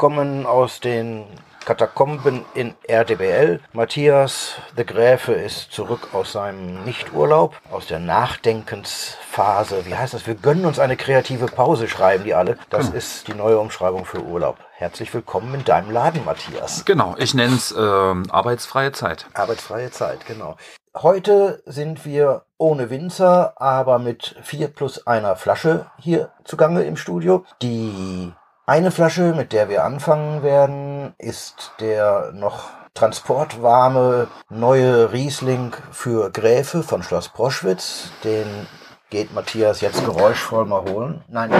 Willkommen aus den Katakomben in RDBL. Matthias de Gräfe ist zurück aus seinem Nichturlaub, aus der Nachdenkensphase. Wie heißt das? Wir gönnen uns eine kreative Pause, schreiben die alle. Das Genau. ist die neue Umschreibung für Urlaub. Herzlich willkommen in deinem Laden, Matthias. Genau, ich nenne es ähm, arbeitsfreie Zeit. Arbeitsfreie Zeit, genau. Heute sind wir ohne Winzer, aber mit vier plus einer Flasche hier zugange im Studio. Die eine Flasche, mit der wir anfangen werden, ist der noch transportwarme neue Riesling für Gräfe von Schloss Proschwitz. Den geht Matthias jetzt geräuschvoll mal holen. Nein,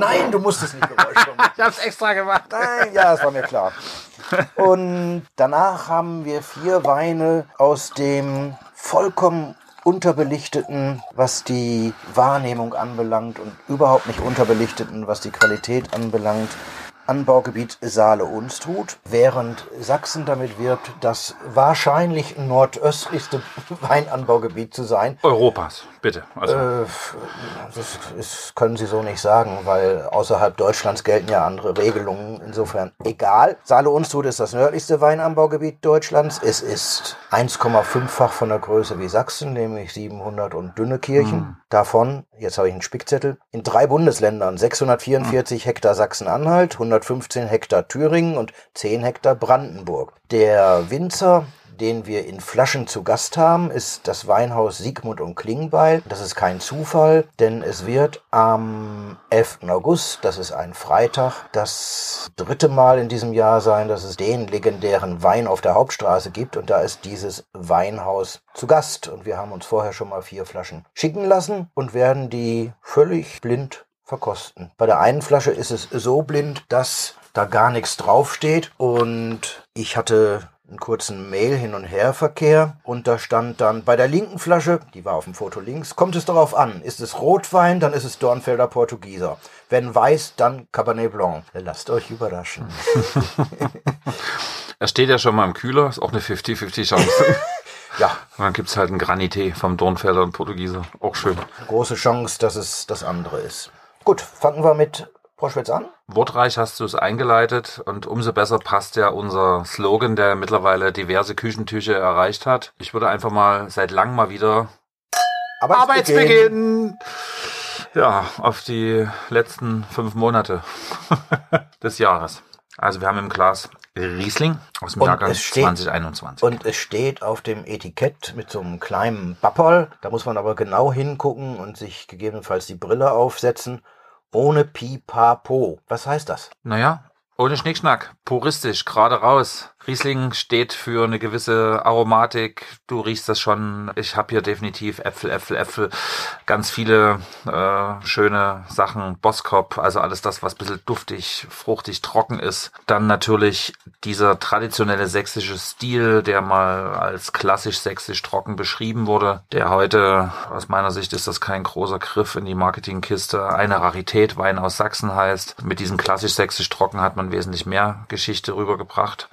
nein, du musst es nicht geräuschvoll machen. Ich hab's extra gemacht. Nein, ja, das war mir klar. Und danach haben wir vier Weine aus dem vollkommen unterbelichteten, was die Wahrnehmung anbelangt und überhaupt nicht unterbelichteten, was die Qualität anbelangt. Anbaugebiet Saale-Unstrut, während Sachsen damit wirbt, das wahrscheinlich nordöstlichste Weinanbaugebiet zu sein. Europas, bitte. Also, Äh, das ist, können Sie so nicht sagen, weil außerhalb Deutschlands gelten ja andere Regelungen. Insofern egal. Saale-Unstrut ist das nördlichste Weinanbaugebiet Deutschlands. Es ist 1,5-fach von der Größe wie Sachsen, nämlich 700 und dünne Kirchen. Davon, jetzt habe ich einen Spickzettel, in drei Bundesländern 644 Hektar Sachsen-Anhalt, 115 Hektar Thüringen und 10 Hektar Brandenburg. Der Winzer den wir in Flaschen zu Gast haben, ist das Weinhaus Siegmund und Klingbeil. Das ist kein Zufall, denn es wird am 11. August, das ist ein Freitag, das dritte Mal in diesem Jahr sein, dass es den legendären Wein auf der Hauptstraße gibt und da ist dieses Weinhaus zu Gast und wir haben uns vorher schon mal vier Flaschen schicken lassen und werden die völlig blind verkosten. Bei der einen Flasche ist es so blind, dass da gar nichts draufsteht und ich hatte einen kurzen Mail hin und her Verkehr und da stand dann bei der linken Flasche, die war auf dem Foto links, kommt es darauf an, ist es Rotwein, dann ist es Dornfelder Portugieser. Wenn weiß, dann Cabernet Blanc. Lasst euch überraschen. er steht ja schon mal im Kühler, ist auch eine 50-50 Chance. Ja, Und dann gibt's halt einen Granité vom Dornfelder und Portugieser. Auch schön. große Chance, dass es das andere ist. Gut, fangen wir mit Proschwitz an. Wortreich hast du es eingeleitet und umso besser passt ja unser Slogan, der mittlerweile diverse Küchentücher erreicht hat. Ich würde einfach mal seit langem mal wieder Arbeitsbeginn. Ja, auf die letzten fünf Monate des Jahres. Also wir haben im Glas Riesling aus dem Und Jahrgang es steht- 2021. Und es steht auf dem Etikett mit so einem kleinen Bapperl. Da muss man aber genau hingucken und sich gegebenenfalls die Brille aufsetzen. Ohne Pipapo. Was heißt das? Naja, ohne Schnickschnack, puristisch, gerade raus. Riesling steht für eine gewisse Aromatik. Du riechst das schon. Ich habe hier definitiv Äpfel, Äpfel, Äpfel. Ganz viele äh, schöne Sachen. Boskop, also alles das, was ein bisschen duftig, fruchtig, trocken ist. Dann natürlich dieser traditionelle sächsische Stil, der mal als klassisch sächsisch trocken beschrieben wurde. Der heute, aus meiner Sicht, ist das kein großer Griff in die Marketingkiste. Eine Rarität, Wein aus Sachsen heißt. Mit diesem klassisch sächsisch trocken hat man wesentlich mehr Geschichte rübergebracht.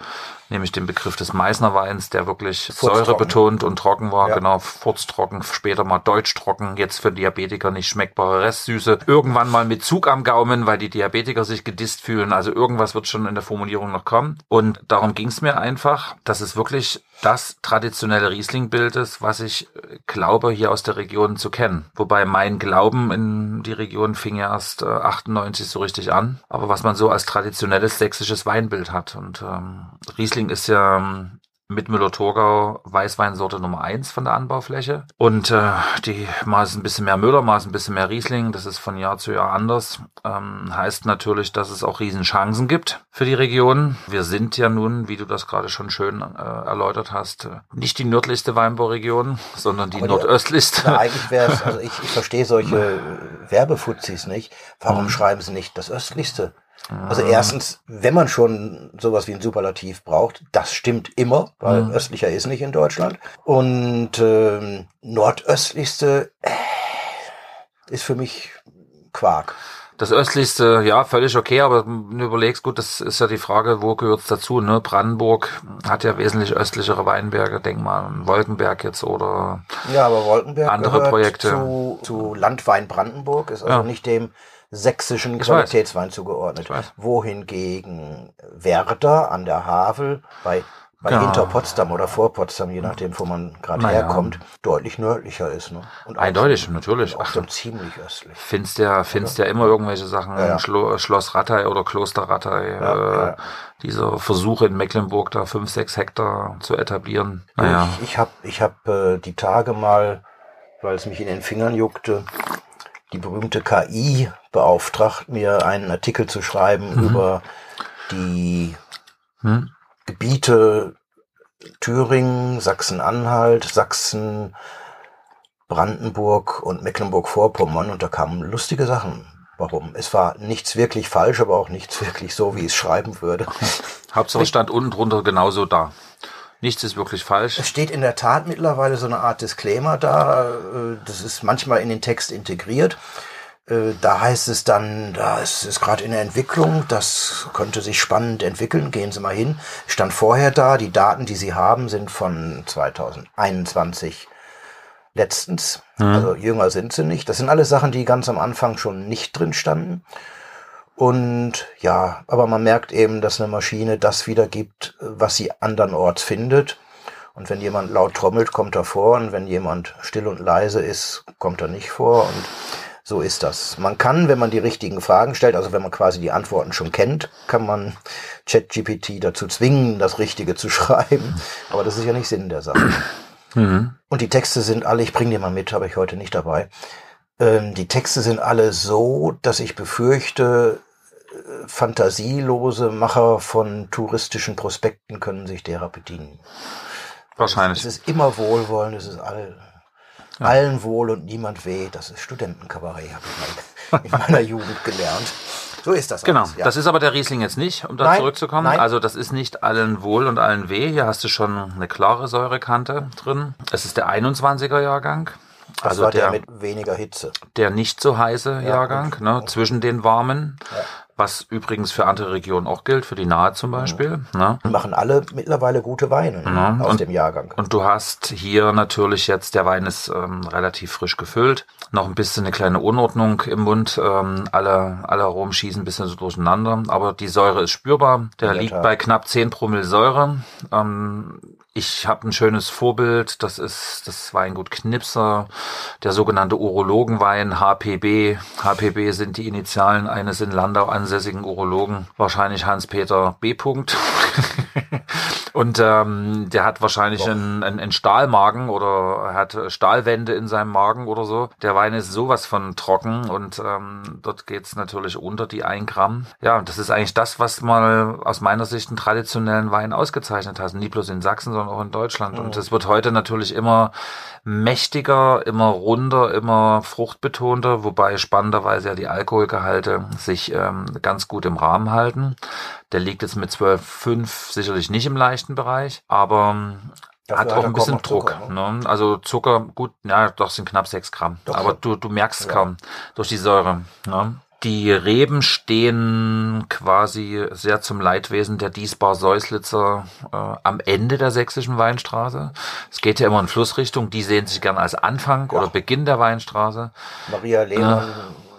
Nämlich den Begriff des Meißner Weins, der wirklich säurebetont und trocken war. Ja. Genau, furztrocken, später mal deutschtrocken, jetzt für Diabetiker nicht schmeckbare Restsüße. Irgendwann mal mit Zug am Gaumen, weil die Diabetiker sich gedisst fühlen. Also irgendwas wird schon in der Formulierung noch kommen. Und darum ging es mir einfach, dass es wirklich das traditionelle Riesling-Bild ist, was ich äh, glaube, hier aus der Region zu kennen. Wobei mein Glauben in die Region fing ja erst äh, 98 so richtig an. Aber was man so als traditionelles sächsisches Weinbild hat. Und ähm, Riesling ist ja mit Müller-Thurgau Weißweinsorte Nummer eins von der Anbaufläche. Und äh, die mal ist ein bisschen mehr Müller, mal ist ein bisschen mehr Riesling. Das ist von Jahr zu Jahr anders. Ähm, heißt natürlich, dass es auch Riesenchancen gibt für die Region. Wir sind ja nun, wie du das gerade schon schön äh, erläutert hast, äh, nicht die nördlichste Weinbauregion, sondern die die- nordöstlichste. Na, eigentlich wäre es, also ich, ich verstehe solche äh, Werbefuzis nicht. Warum schreiben sie nicht das östlichste? Also erstens, wenn man schon sowas wie ein Superlativ braucht, das stimmt immer, weil Mhm. östlicher ist nicht in Deutschland. Und ähm, nordöstlichste äh, ist für mich Quark. Das östlichste, ja, völlig okay, aber du überlegst, gut, das ist ja die Frage, wo gehört's dazu, ne? Brandenburg hat ja wesentlich östlichere Weinberge, denk mal an Wolkenberg jetzt oder Ja, aber Wolkenberg andere gehört Projekte. Zu, zu Landwein Brandenburg, ist also Ja. nicht dem sächsischen Ich Qualitätswein zugeordnet. Weiß. Wohingegen Werder an der Havel bei, bei Genau. hinter Potsdam oder vor Potsdam, je nachdem, wo man gerade Naja. herkommt, deutlich nördlicher ist. Ne? Und eindeutig, natürlich. Auch Ach, so ziemlich östlich. findest ja, findest ja immer irgendwelche Sachen, Ja, ja. Schlo Schloss Rattay oder Kloster Rattay, Ja, äh, ja. dieser Versuche in Mecklenburg da fünf, sechs Hektar zu etablieren. Naja, Ich, ich habe ich hab, äh, die Tage mal, weil es mich in den Fingern juckte, die berühmte KI beauftragt, mir einen Artikel zu schreiben Mhm. über die hm? Gebiete Thüringen, Sachsen-Anhalt, Sachsen, Brandenburg und Mecklenburg-Vorpommern und da kamen lustige Sachen. Warum? Es war nichts wirklich falsch, aber auch nichts wirklich so, wie ich es schreiben würde. Hauptsache stand unten drunter genauso da. Nichts ist wirklich falsch. Es steht in der Tat mittlerweile so eine Art Disclaimer da. äh, Das ist manchmal in den Text integriert. Äh, Da heißt es dann, da ist es gerade in der Entwicklung, das könnte sich spannend entwickeln, gehen Sie mal hin. Stand vorher da, die Daten, die Sie haben, sind von 2021 letztens. Also jünger sind sie nicht. Das sind alles Sachen, die ganz am Anfang schon nicht drin standen. Und ja, aber man merkt eben, dass eine Maschine das wiedergibt, was sie andernorts findet. Und wenn jemand laut trommelt, kommt er vor. Und wenn jemand still und leise ist, kommt er nicht vor. Und so ist das. Man kann, wenn man die richtigen Fragen stellt, also wenn man quasi die Antworten schon kennt, kann man ChatGPT dazu zwingen, das Richtige zu schreiben. Aber das ist ja nicht Sinn der Sache. Mhm. Und die Texte sind alle, ich bringe die mal mit, habe ich heute nicht dabei. Ähm, die Texte sind alle so, dass ich befürchte, äh, fantasielose Macher von touristischen Prospekten können sich derer bedienen. Es Wahrscheinlich. ist immer Wohlwollen, es ist all, allen wohl und niemand weh. Das ist Studentenkabarett, habe ich in meiner Jugend gelernt. So ist das. Genau, alles, ja. das ist aber der Riesling jetzt nicht, um da Nein, zurückzukommen. nein. Also das ist nicht allen wohl und allen weh. Hier hast du schon eine klare Säurekante drin. Es ist der 21er Jahrgang. das also war der, der, mit weniger Hitze. der nicht so heiße Jahrgang, und- ne, zwischen den warmen. Was übrigens für andere Regionen auch gilt, für die Nahe zum Beispiel. Ne? Die machen alle mittlerweile gute Weine ne, Ja, aus und- dem Jahrgang. Und du hast hier natürlich jetzt, der Wein ist ähm, relativ frisch gefüllt, noch ein bisschen eine kleine Unordnung im Mund. Ähm, alle, alle Aromen schießen ein bisschen so durcheinander, aber die Säure ist spürbar. Der der liegt Tat. bei knapp 10 Promille Säure. Ähm, ich habe ein schönes Vorbild, das ist das Weingut Knipser, der sogenannte Urologenwein HPB. HPB sind die Initialen eines in Landau ansässigen Urologen, wahrscheinlich Hans-Peter B. Und ähm, der hat wahrscheinlich einen, einen, einen Stahlmagen oder er hat Stahlwände in seinem Magen oder so. Der Wein ist sowas von trocken und ähm, dort geht's natürlich unter die 1 Gramm. Ja, und das ist eigentlich das, was mal aus meiner Sicht einen traditionellen Wein ausgezeichnet hat. Nie bloß in Sachsen, sondern auch in Deutschland. Und es wird heute natürlich immer mächtiger, immer runder, immer fruchtbetonter, wobei spannenderweise ja die Alkoholgehalte sich ähm, ganz gut im Rahmen halten. Der liegt jetzt mit 12,5 sicherlich nicht im leichten Bereich, aber ähm, Dafür hat auch ein bisschen Druck. Zucker, ne? Also Zucker, gut, ja, doch sind knapp 6 Gramm. Doch aber du, du merkst es Ja. kaum durch die Säure. Ne? Die Reben stehen quasi sehr zum Leidwesen der Diesbar Säuslitzer äh, am Ende der sächsischen Weinstraße. Es geht ja immer in Flussrichtung. Die sehen sich gern als Anfang oder Beginn der Weinstraße. Maria Lehmann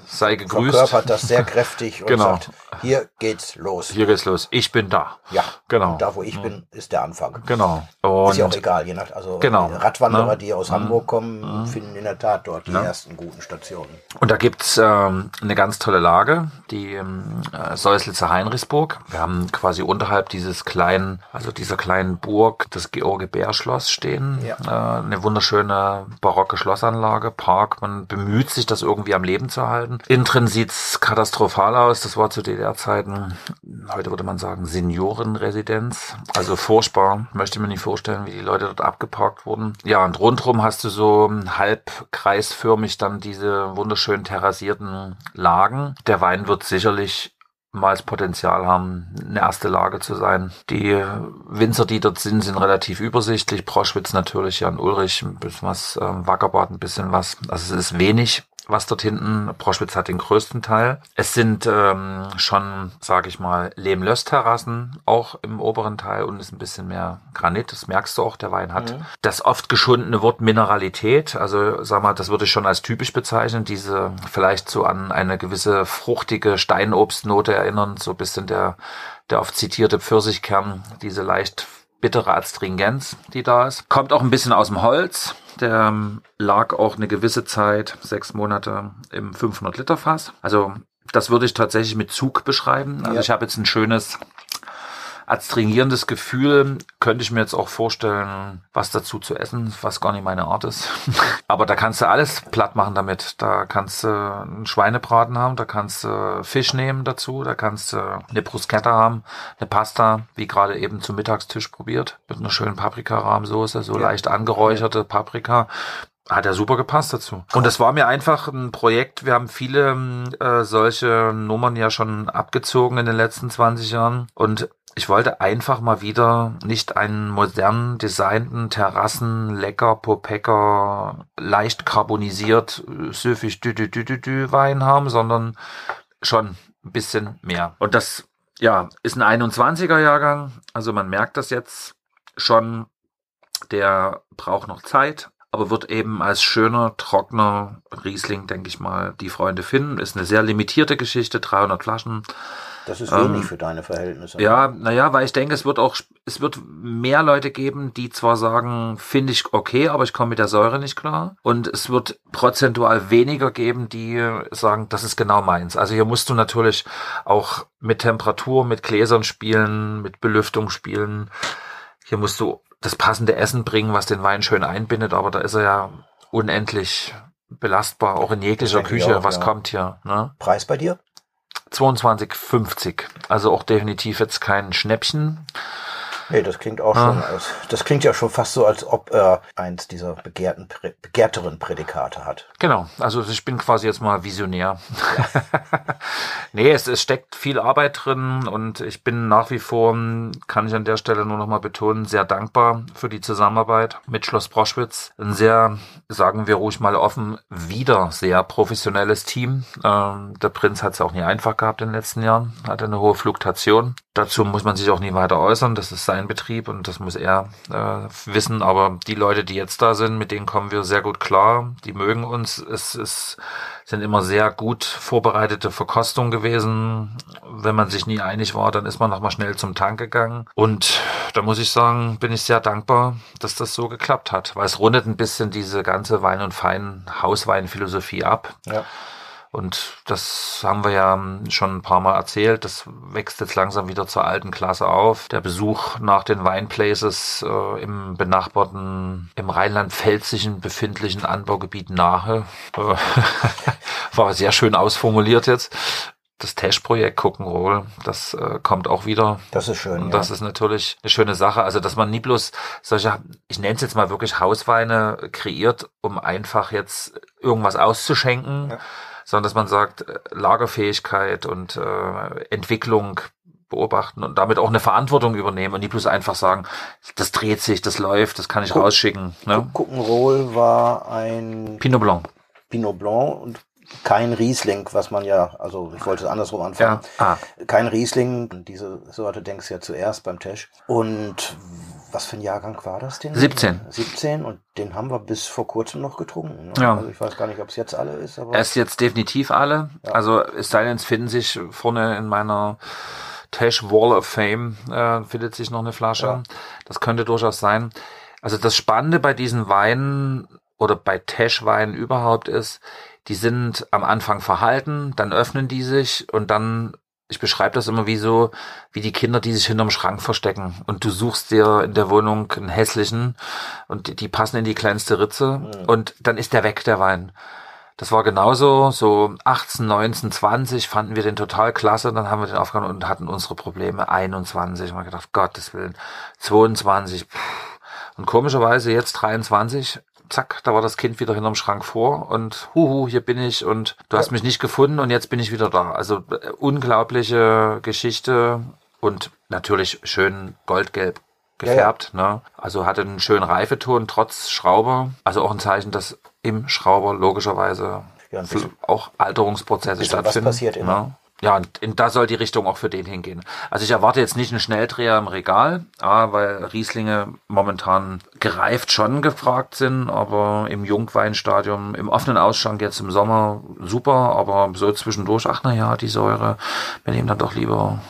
Sei gegrüßt. verkörpert das sehr kräftig und Genau. sagt, hier geht's los. Hier geht's los. Ich bin da. Ja, Genau. Und da wo ich bin, ist der Anfang. Genau. Ist ja auch Und egal, je nach, also Genau. Radwanderer, Ne? die aus Hamburg kommen, finden in der Tat dort die ersten guten Stationen. Und da gibt's ähm, eine ganz tolle Lage, die ähm, äh, Säuslitzer Heinrichsburg. Wir haben quasi unterhalb dieses kleinen, also dieser kleinen Burg, das George Bär Schloss stehen. Ja. Äh, eine wunderschöne barocke Schlossanlage, Park. Man bemüht sich, das irgendwie am Leben zu halten. Innen katastrophal aus. Das war zu DDR-Zeiten, heute würde man sagen, Seniorenresidenz. Also furchtbar. Möchte mir nicht vorstellen, wie die Leute dort abgeparkt wurden. Ja, und rundrum hast du so halb kreisförmig dann diese wunderschön terrassierten Lagen. Der Wein wird sicherlich mal das Potenzial haben, eine erste Lage zu sein. Die Winzer, die dort sind, sind relativ übersichtlich. Proschwitz natürlich, Jan Ulrich, ein bisschen was, ähm, Wackerbad ein bisschen was. Also es ist wenig. Was dort hinten. Proschwitz hat den größten Teil. Es sind ähm, schon, sage ich mal, Lehm-Löss-Terrassen auch im oberen Teil und ist ein bisschen mehr Granit. Das merkst du auch. Der Wein hat mhm. das oft geschundene Wort Mineralität. Also sag mal, das würde ich schon als typisch bezeichnen. Diese vielleicht so an eine gewisse fruchtige Steinobstnote erinnern. So ein bisschen der, der oft zitierte Pfirsichkern. Diese leicht bittere Astringenz, die da ist. Kommt auch ein bisschen aus dem Holz. Der ähm, lag auch eine gewisse Zeit, sechs Monate im 500 Liter Fass. Also das würde ich tatsächlich mit Zug beschreiben. Also ja. ich habe jetzt ein schönes adstringierendes Gefühl. Könnte ich mir jetzt auch vorstellen, was dazu zu essen, was gar nicht meine Art ist. Aber da kannst du alles platt machen damit. Da kannst du einen Schweinebraten haben, da kannst du Fisch nehmen dazu, da kannst du eine Bruschetta haben, eine Pasta, wie gerade eben zum Mittagstisch probiert, mit einer schönen Paprikarahmsoße, so ja. leicht angeräucherte Paprika hat ja super gepasst dazu. Und das war mir einfach ein Projekt. Wir haben viele äh, solche Nummern ja schon abgezogen in den letzten 20 Jahren. Und ich wollte einfach mal wieder nicht einen modern designten Terrassen, lecker, Popecker, leicht carbonisiert, süffig dü, dü, dü, dü, dü Wein haben, sondern schon ein bisschen mehr. Und das, ja, ist ein 21er Jahrgang. Also man merkt das jetzt schon. Der braucht noch Zeit, aber wird eben als schöner, trockener Riesling, denke ich mal, die Freunde finden. Ist eine sehr limitierte Geschichte, 300 Flaschen. Das ist wenig ähm, für deine Verhältnisse. Ja, naja, weil ich denke, es wird auch, es wird mehr Leute geben, die zwar sagen, finde ich okay, aber ich komme mit der Säure nicht klar. Und es wird prozentual weniger geben, die sagen, das ist genau meins. Also hier musst du natürlich auch mit Temperatur, mit Gläsern spielen, mit Belüftung spielen. Hier musst du das passende Essen bringen, was den Wein schön einbindet, aber da ist er ja unendlich belastbar, auch in jeglicher Küche, auch, was ja. kommt hier. Ne? Preis bei dir? 22,50. Also auch definitiv jetzt kein Schnäppchen. Nee, das klingt auch schon, ah. das klingt ja schon fast so, als ob er eins dieser begehrten, begehrteren Prädikate hat. Genau, also ich bin quasi jetzt mal Visionär. Ja. nee, es, es steckt viel Arbeit drin und ich bin nach wie vor, kann ich an der Stelle nur noch mal betonen, sehr dankbar für die Zusammenarbeit mit Schloss Broschwitz. Ein sehr, sagen wir ruhig mal offen, wieder sehr professionelles Team. Ähm, der Prinz hat es auch nie einfach gehabt in den letzten Jahren, hatte eine hohe Fluktuation. Dazu muss man sich auch nie weiter äußern, das ist sein Betrieb und das muss er äh, wissen. Aber die Leute, die jetzt da sind, mit denen kommen wir sehr gut klar. Die mögen uns. Es ist, sind immer sehr gut vorbereitete Verkostungen gewesen. Wenn man sich nie einig war, dann ist man nochmal schnell zum Tank gegangen. Und da muss ich sagen, bin ich sehr dankbar, dass das so geklappt hat, weil es rundet ein bisschen diese ganze Wein- und Fein-Hauswein-Philosophie ab. Ja. Und das haben wir ja schon ein paar Mal erzählt. Das wächst jetzt langsam wieder zur alten Klasse auf. Der Besuch nach den Weinplaces äh, im benachbarten, im Rheinland-Pfälzischen befindlichen Anbaugebiet Nahe äh, war sehr schön ausformuliert jetzt das Tesch-Projekt Guckenroll, das äh, kommt auch wieder. Das ist schön. Und das ja. ist natürlich eine schöne Sache. Also, dass man nie bloß solche, ich nenne es jetzt mal wirklich Hausweine kreiert, um einfach jetzt irgendwas auszuschenken, ja sondern dass man sagt, äh, Lagerfähigkeit und äh, Entwicklung beobachten und damit auch eine Verantwortung übernehmen und nicht bloß einfach sagen, das dreht sich, das läuft, das kann ich Guck, rausschicken. Ne? Guckenroll war ein Pinot Blanc. Pinot Blanc und kein Riesling, was man ja, also ich wollte es andersrum anfangen. Ja. Ah. Kein Riesling, diese Sorte denkst du ja zuerst beim Tesch. Und was für ein Jahrgang war das denn? 17. 17 und den haben wir bis vor kurzem noch getrunken. Ne? Ja. Also ich weiß gar nicht, ob es jetzt alle ist. Aber er ist jetzt definitiv alle. Ja. Also es sei denn, es finden sich vorne in meiner Tesh Wall of Fame äh, findet sich noch eine Flasche. Ja. Das könnte durchaus sein. Also das Spannende bei diesen Weinen oder bei Tesh-Weinen überhaupt ist, die sind am Anfang verhalten, dann öffnen die sich und dann ich beschreibe das immer wie so, wie die Kinder, die sich hinterm Schrank verstecken. Und du suchst dir in der Wohnung einen hässlichen und die, die passen in die kleinste Ritze mhm. und dann ist der weg, der Wein. Das war genauso, so 18, 19, 20 fanden wir den total klasse, dann haben wir den aufgenommen und hatten unsere Probleme. 21, mal gedacht, Gottes Willen, 22, pff. und komischerweise jetzt 23 zack, da war das Kind wieder hinterm Schrank vor und huhu, hier bin ich und du hast mich nicht gefunden und jetzt bin ich wieder da. Also äh, unglaubliche Geschichte und natürlich schön goldgelb gefärbt. Ja, ja. Ne? Also hatte einen schönen Reifeton trotz Schrauber. Also auch ein Zeichen, dass im Schrauber logischerweise Ja, auch Alterungsprozesse bisschen was stattfinden. passiert immer. Ja. Ja, in, da soll die Richtung auch für den hingehen. Also ich erwarte jetzt nicht einen Schnelldreher im Regal, ah, weil Rieslinge momentan gereift schon gefragt sind, aber im Jungweinstadium, im offenen Ausschank jetzt im Sommer super, aber so zwischendurch, ach na ja, die Säure, wir nehmen dann doch lieber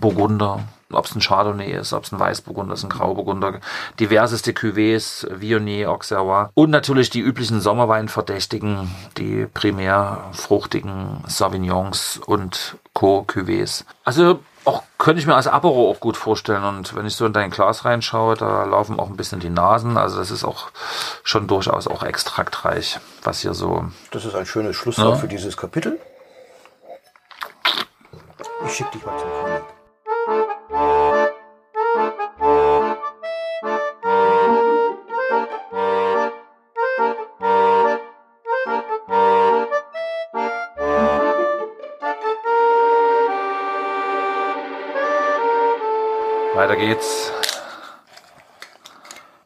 Burgunder, ob es ein Chardonnay ist, ob es ein Weißburgunder ist, ein Grauburgunder, diverseste Cuvées, Viognier, Auxerrois und natürlich die üblichen Sommerweinverdächtigen, die primär fruchtigen Sauvignons und Co. Cuvées. Also auch könnte ich mir als Apero auch gut vorstellen und wenn ich so in dein Glas reinschaue, da laufen auch ein bisschen die Nasen, also das ist auch schon durchaus auch extraktreich, was hier so Das ist ein schönes Schlusswort Ja. für dieses Kapitel. Ich schicke dich mal zum Kommen. Weiter geht's.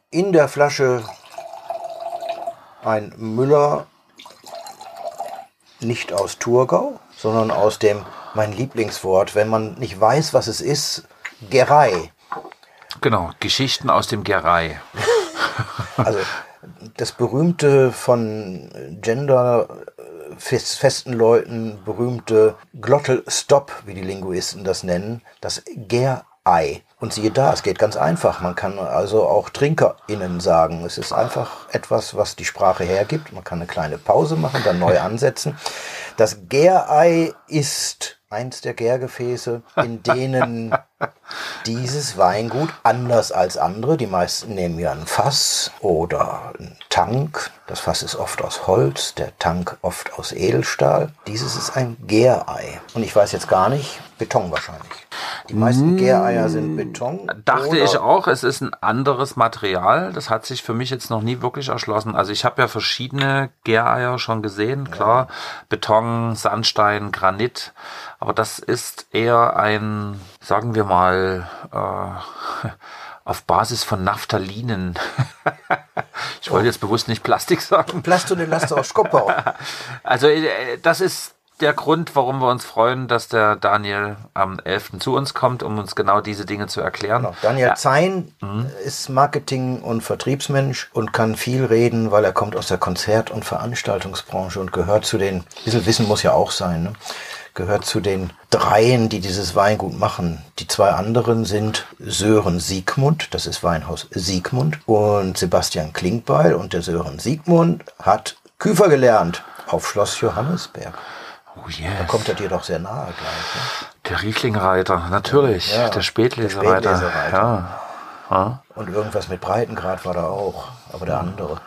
In der Flasche ein Müller, nicht aus Thurgau, sondern aus dem, mein Lieblingswort, wenn man nicht weiß, was es ist, Gerei. Genau, Geschichten aus dem Gerei. Also das berühmte von Gender fest- festen Leuten berühmte Glottal Stop, wie die Linguisten das nennen, das Gerei. Und siehe da, es geht ganz einfach. Man kann also auch TrinkerInnen sagen. Es ist einfach etwas, was die Sprache hergibt. Man kann eine kleine Pause machen, dann neu ansetzen. Das Gärei ist eins der Gärgefäße, in denen dieses Weingut anders als andere, die meisten nehmen ja ein Fass oder einen Tank. Das Fass ist oft aus Holz, der Tank oft aus Edelstahl. Dieses ist ein Gärei. Und ich weiß jetzt gar nicht, Beton wahrscheinlich. Die meisten Gäreier sind Beton. Dachte ich auch, es ist ein anderes Material. Das hat sich für mich jetzt noch nie wirklich erschlossen. Also ich habe ja verschiedene Gäreier schon gesehen, klar. Beton, Sandstein, Granit. Aber das ist eher ein, sagen wir mal, äh, auf Basis von Naphthalinen. ich wollte jetzt bewusst nicht Plastik sagen. Plasto de Lasto aus Skopau. Also äh, das ist der Grund, warum wir uns freuen, dass der Daniel am 11. zu uns kommt, um uns genau diese Dinge zu erklären. Genau. Daniel Ja. Zein Mhm. ist Marketing- und Vertriebsmensch und kann viel reden, weil er kommt aus der Konzert- und Veranstaltungsbranche und gehört zu den, ein bisschen Wissen muss ja auch sein, ne? Gehört zu den dreien, die dieses Weingut machen. Die zwei anderen sind Sören Siegmund, das ist Weinhaus Siegmund, und Sebastian Klinkbeil. Und der Sören Siegmund hat Küfer gelernt auf Schloss Johannesberg. Oh yes. Da kommt er dir doch sehr nahe gleich. Ne? Der Rieflingreiter, natürlich. Ja, der Spätlesereiter. der Spätlesereiter. Ja. ja. Und irgendwas mit Breitengrad war da auch, aber der andere.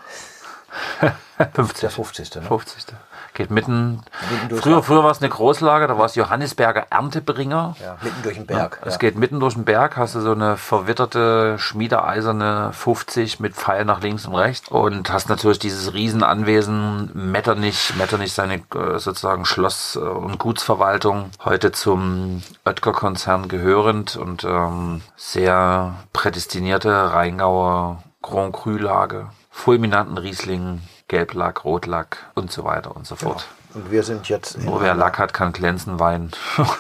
50. Der 50. Ne? 50. Geht mitten. Mitten durch- früher früher war es eine Großlage, da war es Johannisberger Erntebringer. Ja, mitten durch den Berg. Es ja. geht mitten durch den Berg, hast du so eine verwitterte, schmiedeeiserne 50 mit Pfeil nach links und rechts und hast natürlich dieses Riesenanwesen Metternich, Metternich seine äh, sozusagen Schloss- äh, und Gutsverwaltung, heute zum Oetker-Konzern gehörend und ähm, sehr prädestinierte Rheingauer Grand Cru-Lage, fulminanten Riesling, Gelblack, Rotlack und so weiter und so fort. Und wir sind jetzt Nur wer Lack hat, kann glänzen Wein.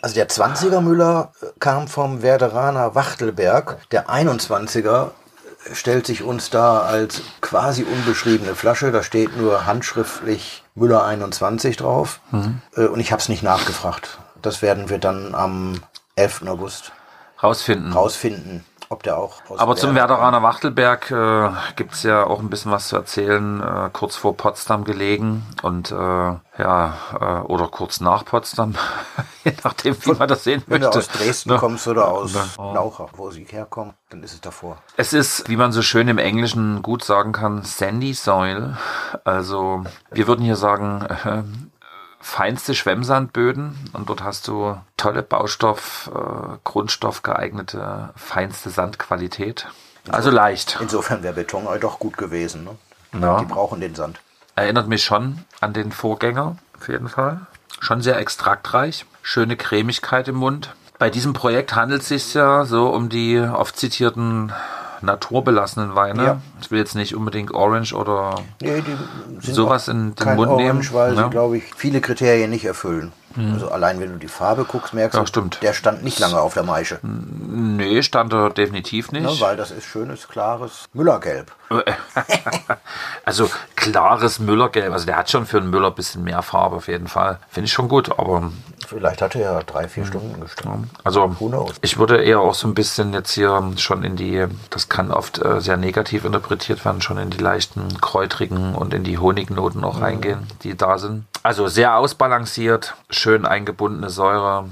Also der 20er Müller äh, kam vom Werderaner Wachtelberg. Der 21er stellt sich uns da als quasi unbeschriebene Flasche. Da steht nur handschriftlich Müller 21 drauf. Äh, Und ich habe es nicht nachgefragt. Das werden wir dann am 11. August Rausfinden. rausfinden, ob der auch aus Aber zum Werder- Werderaner Wachtelberg äh, gibt's ja auch ein bisschen was zu erzählen, äh, kurz vor Potsdam gelegen und äh, ja, äh, oder kurz nach Potsdam, je nachdem, wie man das sehen Wenn möchte. du aus Dresden Ne? kommst oder aus Oh. Laucha, wo sie herkommen, dann ist es davor. Es ist, wie man so schön im Englischen gut sagen kann, Sandy Soil. Also wir würden hier sagen, äh, feinste Schwemmsandböden und dort hast du tolle Baustoff, äh, Grundstoff geeignete, feinste Sandqualität. Also leicht. Insofern wäre Beton halt doch gut gewesen. Ne? Ja. Die brauchen den Sand. Erinnert mich schon an den Vorgänger, auf jeden Fall. Schon sehr extraktreich, schöne Cremigkeit im Mund. Bei diesem Projekt handelt es sich ja so um die oft zitierten naturbelassenen Weine. Ja. Ich will jetzt nicht unbedingt Orange oder Nee, sowas in den Mund Orange, nehmen. weil ne? sie, glaube ich, viele Kriterien nicht erfüllen. Also allein wenn du die Farbe guckst, merkst Ja, du, stimmt. der stand nicht lange auf der Maische. Nee, stand er definitiv Ne, nicht. weil das ist schönes, klares Müllergelb. Also klares Müllergelb. Also der hat schon für einen Müller ein bisschen mehr Farbe auf jeden Fall. Finde ich schon gut, aber Vielleicht hat er ja drei, vier Stunden gestanden. also ich würde eher auch so ein bisschen jetzt hier schon in die, das kann oft äh, sehr negativ interpretiert werden, schon in die leichten kräutrigen und in die Honignoten auch reingehen, die da sind. Also sehr ausbalanciert, schön eingebundene Säure.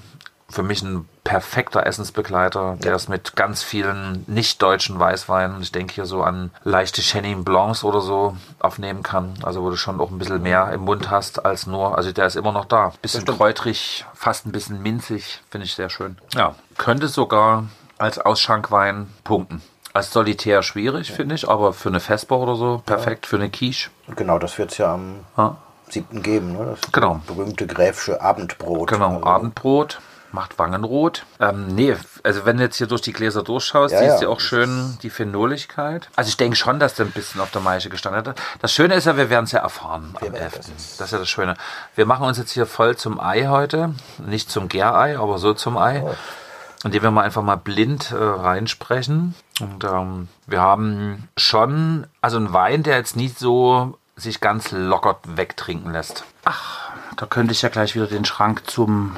Für mich ein perfekter Essensbegleiter, der es mit ganz vielen nicht-deutschen Weißweinen, ich denke hier so an leichte Chenin Blancs oder so, aufnehmen kann. Also wo du schon auch ein bisschen mehr im Mund hast als nur, also der ist immer noch da. Bisschen kräutrig, fast ein bisschen minzig, finde ich sehr schön. Ja, könnte sogar als Ausschenkwein punkten. Als Solitär schwierig, finde ich, aber für eine Vesper oder so perfekt, für eine Quiche. Genau, das wird es ja am Ja. Siebten geben. Ne? Das Genau. berühmte gräfsche Abendbrot. Genau, Also, Abendbrot. Macht Wangenrot. Ähm, nee, also wenn du jetzt hier durch die Gläser durchschaust, Ja, siehst ja. du auch schön die Phenoligkeit. Also ich denke schon, dass der ein bisschen auf der Maische gestanden hat. Das Schöne ist ja, wir werden es ja erfahren am werden 11. das. Das ist ja das Schöne. Wir machen uns jetzt hier voll zum Ei heute. Nicht zum Gärei, aber so zum Ei. Oh. Indem wir mal einfach mal blind äh, reinsprechen. Und ähm, wir haben schon, also ein Wein, der jetzt nicht so sich ganz locker wegtrinken lässt. Ach, da könnte ich ja gleich wieder den Schrank zum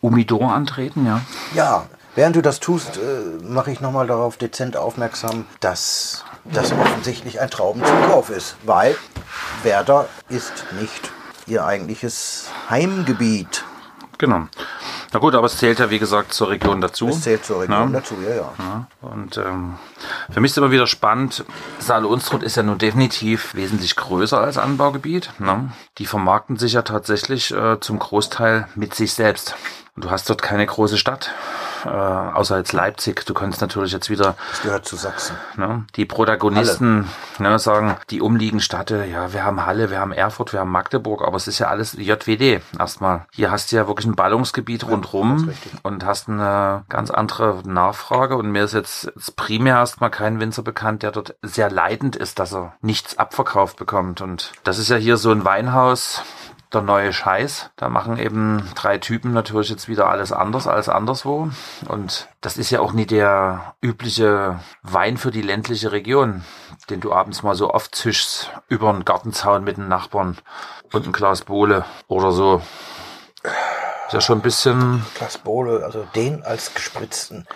Umidor antreten, ja. Ja, während du das tust, äh, mache ich nochmal darauf dezent aufmerksam, dass das offensichtlich ein Traubenzulauf ist. Weil Werder ist nicht ihr eigentliches Heimgebiet. Genau. Na gut, aber es zählt ja wie gesagt zur Region dazu. Es zählt zur Region Ja. dazu, ja, ja. Ja, und ähm, für mich ist immer wieder spannend, Saale Unstrut ist ja nun definitiv wesentlich größer als Anbaugebiet. Ne? Die vermarkten sich ja tatsächlich äh, zum Großteil mit sich selbst. Und du hast dort keine große Stadt, äh, außer jetzt Leipzig. Du kannst natürlich jetzt wieder Das gehört zu Sachsen. Ne? Die Protagonisten ne, sagen, die umliegenden Städte, ja, wir haben Halle, wir haben Erfurt, wir haben Magdeburg, aber es ist ja alles JWD erstmal. Hier hast du ja wirklich ein Ballungsgebiet rundrum und hast eine ganz andere Nachfrage. Und mir ist jetzt, jetzt primär erstmal kein Winzer bekannt, der dort sehr leidend ist, dass er nichts abverkauft bekommt. Und das ist ja hier so ein Weinhaus, der neue Scheiß. Da machen eben drei Typen natürlich jetzt wieder alles anders als anderswo. Und das ist ja auch nie der übliche Wein für die ländliche Region, den du abends mal so oft zischst über einen Gartenzaun mit den Nachbarn und ein Glas Bohle oder so. Ist ja schon ein bisschen, Klaas Bohle, also den als gespritzten,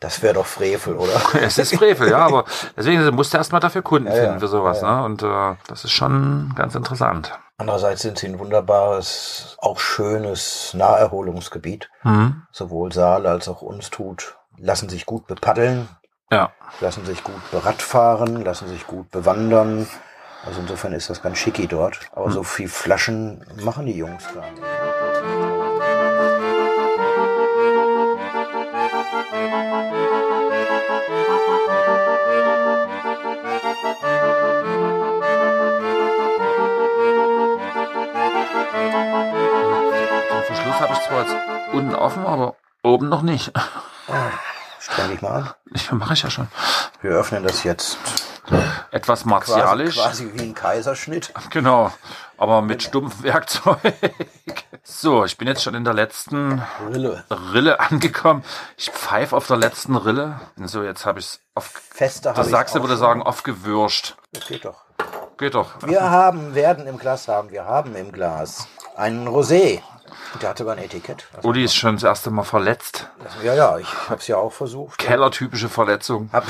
das wäre doch Frevel, oder? es ist Frevel, ja, aber deswegen musst du erstmal dafür Kunden ja, finden für sowas, ja, ne? Und äh, das ist schon ganz interessant. Andererseits sind sie ein wunderbares, auch schönes Naherholungsgebiet. Mhm. Sowohl Saale als auch Unstrut lassen sich gut bepaddeln, Ja. lassen sich gut beradfahren, lassen sich gut bewandern. Also insofern ist das ganz schicki dort. Aber so viel Flaschen machen die Jungs gar nicht. Offen, aber oben noch nicht. Streng dich mal an. Ich mache ich ja schon. Wir öffnen das jetzt Etwas quasi, martialisch. quasi wie ein Kaiserschnitt. Genau. Aber mit stumpfem Werkzeug. So, ich bin jetzt schon in der letzten Rille. Rille angekommen. Ich pfeife auf der letzten Rille. So, jetzt habe ich es auf. Fester Der Sachse würde sagen, aufgewürscht. Das geht doch. Geht doch. Wir haben, werden im Glas haben, wir haben im Glas einen Rosé. Der hatte aber ein Etikett. Uli ist schon das erste Mal verletzt. ja, ja, ich habe es ja auch versucht. Kellertypische Verletzung. Hab,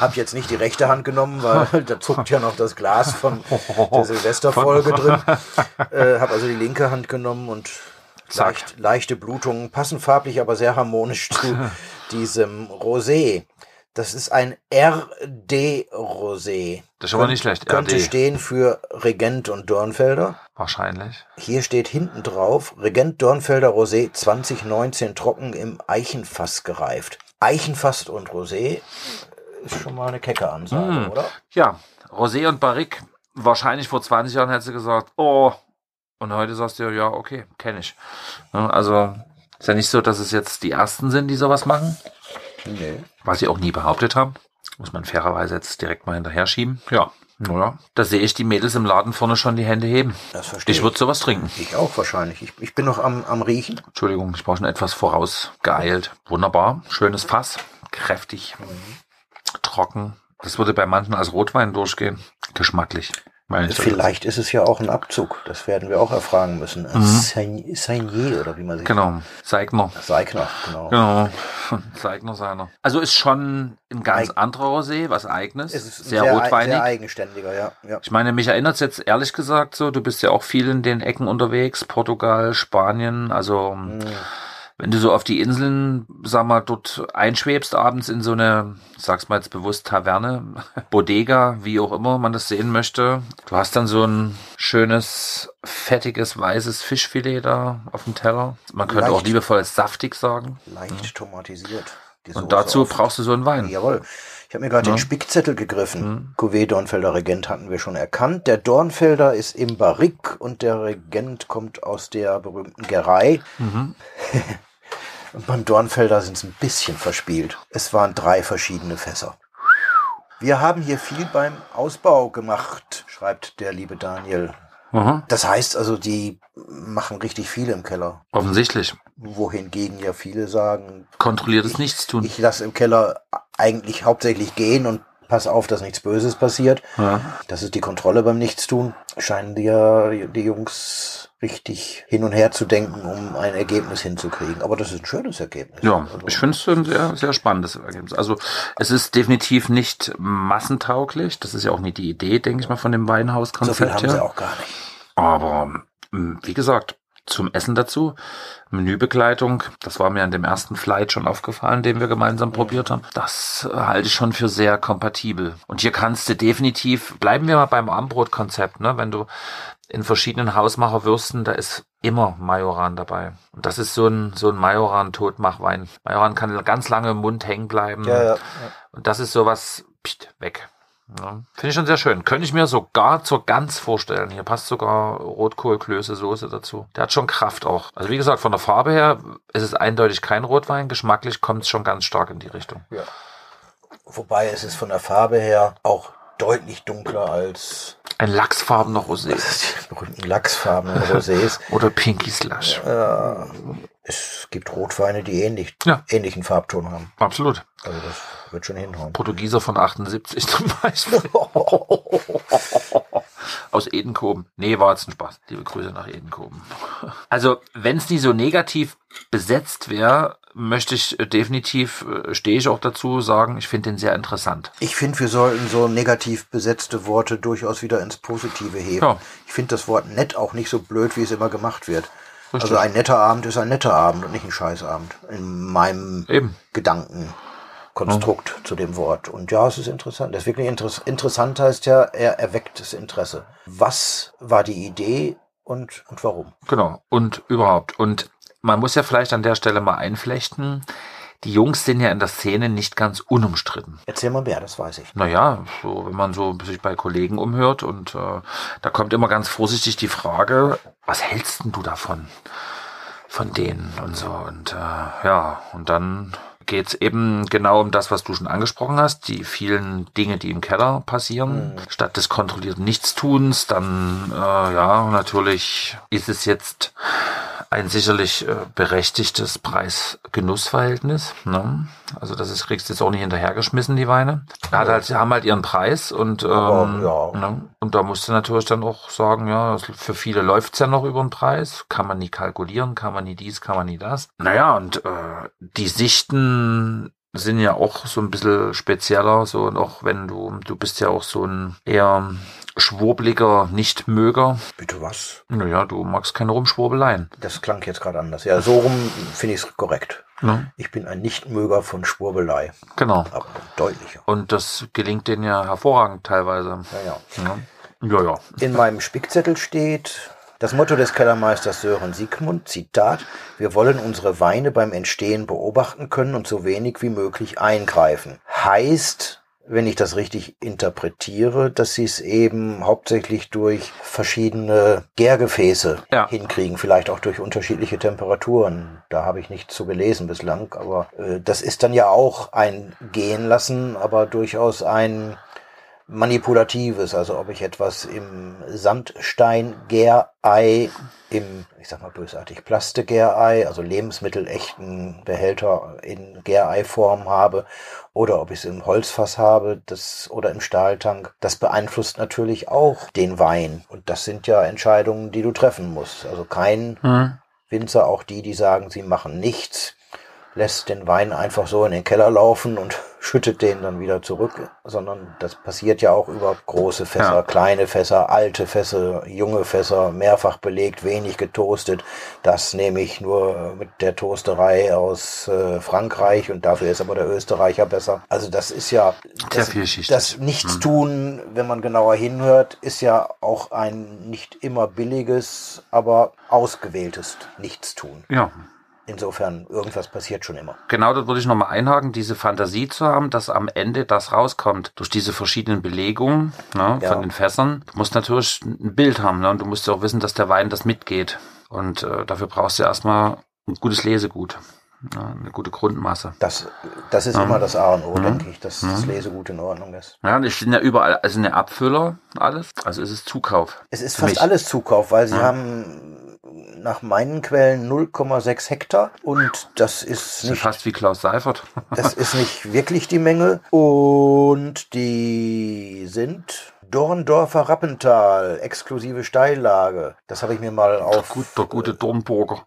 hab jetzt nicht die rechte Hand genommen, weil da zuckt ja noch das Glas von der Silvesterfolge drin. Äh, hab also die linke Hand genommen und leicht, leichte Blutungen passen farblich, aber sehr harmonisch zu diesem Rosé. Das ist ein RD-Rosé. Das ist aber nicht schlecht. Könnte RD. stehen für Regent und Dornfelder. Wahrscheinlich. Hier steht hinten drauf, Regent Dornfelder Rosé 2019 trocken im Eichenfass gereift. Eichenfass und Rosé ist schon mal eine kecke Ansage, Hm. oder? Ja, Rosé und Barrique. Wahrscheinlich vor 20 Jahren hätte sie gesagt, oh. Und heute sagst du, ja, okay, kenne ich. Ne, Also, ist ja nicht so, dass es jetzt die ersten sind, die sowas machen. Nee. Was sie auch nie behauptet haben. Muss man fairerweise jetzt direkt mal hinterher schieben. Ja, naja. Da sehe ich die Mädels im Laden vorne schon die Hände heben. Das verstehe Ich würde sowas trinken. Ich auch wahrscheinlich. Ich, ich bin noch am, am Riechen. Entschuldigung, ich war schon etwas vorausgeeilt. Wunderbar. Schönes Fass. Kräftig. Trocken. Das würde bei manchen als Rotwein durchgehen. Geschmacklich. Ich Vielleicht ist es ja auch ein Abzug. Das werden wir auch erfragen müssen. Ein Seign- Seignier oder wie man sich Genau. Seigner. Seigner, genau. Genau. Seigner seiner. Also ist schon ein ganz Eig- anderer Rosé, was eigenes. Es ist sehr, sehr, rotweinig. sehr eigenständiger, ja. ja. Ich meine, mich erinnert jetzt ehrlich gesagt so, du bist ja auch viel in den Ecken unterwegs, Portugal, Spanien, also Hm. Wenn du so auf die Inseln, sag mal, dort einschwebst abends in so eine, sag's mal jetzt bewusst, Taverne, Bodega, wie auch immer man das sehen möchte. Du hast dann so ein schönes, fettiges, weißes Fischfilet da auf dem Teller. Man könnte auch Leicht. liebevoll saftig sagen. Leicht tomatisiert. Die Soße Und dazu auf- brauchst du so einen Wein. Jawohl. Ich habe mir gerade den Spickzettel gegriffen. Cuvée Dornfelder Regent hatten wir schon erkannt. Der Dornfelder ist im Barrique und der Regent kommt aus der berühmten Gerei. und beim Dornfelder sind es ein bisschen verspielt. Es waren drei verschiedene Fässer. Wir haben hier viel beim Ausbau gemacht, schreibt der liebe Daniel. Aha. Das heißt also, die machen richtig viel im Keller. Offensichtlich. Wohingegen ja viele sagen, Kontrolliertes Nichtstun. ich lasse im Keller eigentlich hauptsächlich gehen und pass auf, dass nichts Böses passiert. Ja. Das ist die Kontrolle beim Nichtstun. Scheinen die ja die Jungs richtig hin und her zu denken, um ein Ergebnis hinzukriegen. Aber das ist ein schönes Ergebnis. Ja, Also, ich finde es ein sehr, sehr spannendes Ergebnis. Also es ist definitiv nicht massentauglich. Das ist ja auch nicht die Idee, denke ich mal, von dem so viel Weinhauskonzept haben sie her. auch gar nicht. Aber mh, wie gesagt, zum Essen dazu, Menübegleitung, das war mir an dem ersten Flight schon aufgefallen, den wir gemeinsam probiert haben. Das halte ich schon für sehr kompatibel. Und hier kannst du definitiv, bleiben wir mal beim Armbrotkonzept, ne? Wenn du in verschiedenen Hausmacherwürsten, da ist immer Majoran dabei. Und das ist so ein, so ein Majoran-Totmachwein. Majoran kann ganz lange im Mund hängen bleiben. Ja, ja. Und das ist sowas, pst, weg. Ja, Finde ich schon sehr schön. Könnte ich mir sogar zur Gans vorstellen. Hier passt sogar Rotkohlklöße Soße dazu. Der hat schon Kraft auch. Also wie gesagt, von der Farbe her ist es eindeutig kein Rotwein. Geschmacklich kommt es schon ganz stark in die Richtung. Wobei es ist von der Farbe her auch deutlich dunkler als Ein lachsfarbener Rosé. die berühmten lachsfarbenen Rosés. Oder Pinky Slush. Äh, es gibt Rotweine, die ähnlich, Ja. ähnlichen Farbton haben. Absolut. Also das wird schon hinhauen. Portugieser von 78 zum Beispiel. Aus Edenkoben. Nee, war jetzt ein Spaß. Liebe Grüße nach Edenkoben. Also, wenn es nicht so negativ besetzt wäre, möchte ich äh, definitiv, äh, stehe ich auch dazu, sagen, ich finde den sehr interessant. Ich finde, wir sollten so negativ besetzte Worte durchaus wieder ins Positive heben. Ja. Ich finde das Wort nett auch nicht so blöd, wie es immer gemacht wird. Richtig. Also ein netter Abend ist ein netter Abend und nicht ein Scheißabend. In meinem Eben. Gedankenkonstrukt zu dem Wort. Und ja, es ist interessant. Das ist wirklich interess interessant heißt ja, er erweckt das Interesse. Was war die Idee und, und warum? Genau. Und überhaupt. Und man muss ja vielleicht an der Stelle mal einflechten, die Jungs sind ja in der Szene nicht ganz unumstritten. Erzähl mal mehr, das weiß ich. Naja, so, wenn man so sich bei Kollegen umhört und äh, da kommt immer ganz vorsichtig die Frage, was hältst denn du davon? Von denen und so. Und äh, ja, und dann geht's eben genau um das, was du schon angesprochen hast, die vielen Dinge, die im Keller passieren, statt des kontrollierten Nichtstuns, dann äh, ja, natürlich ist es jetzt ein sicherlich äh, berechtigtes Preis-Genuss-Verhältnis. Ne? Also das ist, kriegst du jetzt auch nicht hinterhergeschmissen, die Weine. Hat halt, sie haben halt ihren Preis und, ähm, Aber, ja. ne? und da musst du natürlich dann auch sagen, ja, für viele läuft's ja noch über den Preis. Kann man nie kalkulieren, kann man nie dies, kann man nie das. Naja, und äh, die Sichten sind ja auch so ein bisschen spezieller, so und auch wenn du, du bist ja auch so ein eher schwurbliger Nichtmöger. Bitte was? Naja, du magst keine Rumschwurbeleien. Das klang jetzt gerade anders. Ja, so rum finde ich es korrekt. Ne? Ich bin ein Nichtmöger von Schwurbelei. Genau. Aber deutlicher. Und das gelingt denen ja hervorragend teilweise. Ja, ja. Ja, ja. ja. In meinem Spickzettel steht das Motto des Kellermeisters Sören Siegmund, Zitat, wir wollen unsere Weine beim Entstehen beobachten können und so wenig wie möglich eingreifen. Heißt, wenn ich das richtig interpretiere, dass sie es eben hauptsächlich durch verschiedene Gärgefäße ja. hinkriegen, vielleicht auch durch unterschiedliche Temperaturen. Da habe ich nichts zu gelesen bislang, aber äh, das ist dann ja auch ein Gehen lassen, aber durchaus ein manipulatives, also ob ich etwas im Sandstein-Gärei, im, ich sag mal bösartig, Plastik-Gärei, also lebensmittelechten Behälter in Gäreiform habe, oder ob ich es im Holzfass habe, das, oder im Stahltank, das beeinflusst natürlich auch den Wein. Und das sind ja Entscheidungen, die du treffen musst. Also kein hm. Winzer, auch die, die sagen, sie machen nichts, lässt den Wein einfach so in den Keller laufen und schüttet den dann wieder zurück, sondern das passiert ja auch über große Fässer, ja. kleine Fässer, alte Fässer, junge Fässer, mehrfach belegt, wenig getoastet. Das nehme ich nur mit der Toasterei aus äh, Frankreich und dafür ist aber der Österreicher besser. Also das ist ja das, das Nichtstun, hm. wenn man genauer hinhört, ist ja auch ein nicht immer billiges, aber ausgewähltes Nichtstun. Ja. Insofern, irgendwas passiert schon immer. Genau, dort würde ich nochmal einhaken, diese Fantasie zu haben, dass am Ende das rauskommt. Durch diese verschiedenen Belegungen ne, ja. von den Fässern. Du musst natürlich ein Bild haben ne, und du musst auch wissen, dass der Wein das mitgeht. Und äh, dafür brauchst du erstmal ein gutes Lesegut. Ja, eine gute Grundmasse. Das, das ist ja. immer das A und O, ja. denke ich, dass das Lesegut in Ordnung ist. Ja, das sind ja überall, also eine Abfüller, alles. Also es ist Zukauf. Es ist fast mich. alles Zukauf, weil sie haben nach meinen Quellen 0,6 Hektar und das ist nicht fast wie Klaus Seifert. das ist nicht wirklich die Menge und die sind Dorndorfer Rappental, exklusive Steillage. Das habe ich mir mal auf Gut, der gute Dornburger